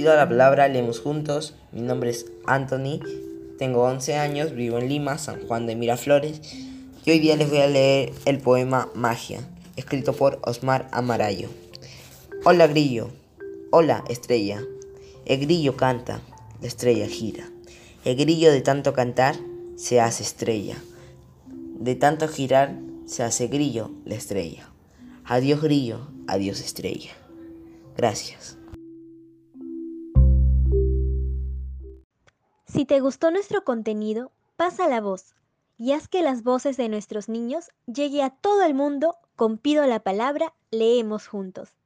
Pido la palabra, leemos juntos. Mi nombre es Anthony, tengo 11 años, vivo en Lima, San Juan de Miraflores. Y hoy día les voy a leer el poema Magia, escrito por Osmar Amarayo. Hola grillo, hola estrella. El grillo canta, la estrella gira. El grillo de tanto cantar se hace estrella. De tanto girar se hace grillo la estrella. Adiós grillo, adiós estrella. Gracias. Si te gustó nuestro contenido, pasa la voz y haz que las voces de nuestros niños llegue a todo el mundo con Pido la Palabra, leemos juntos.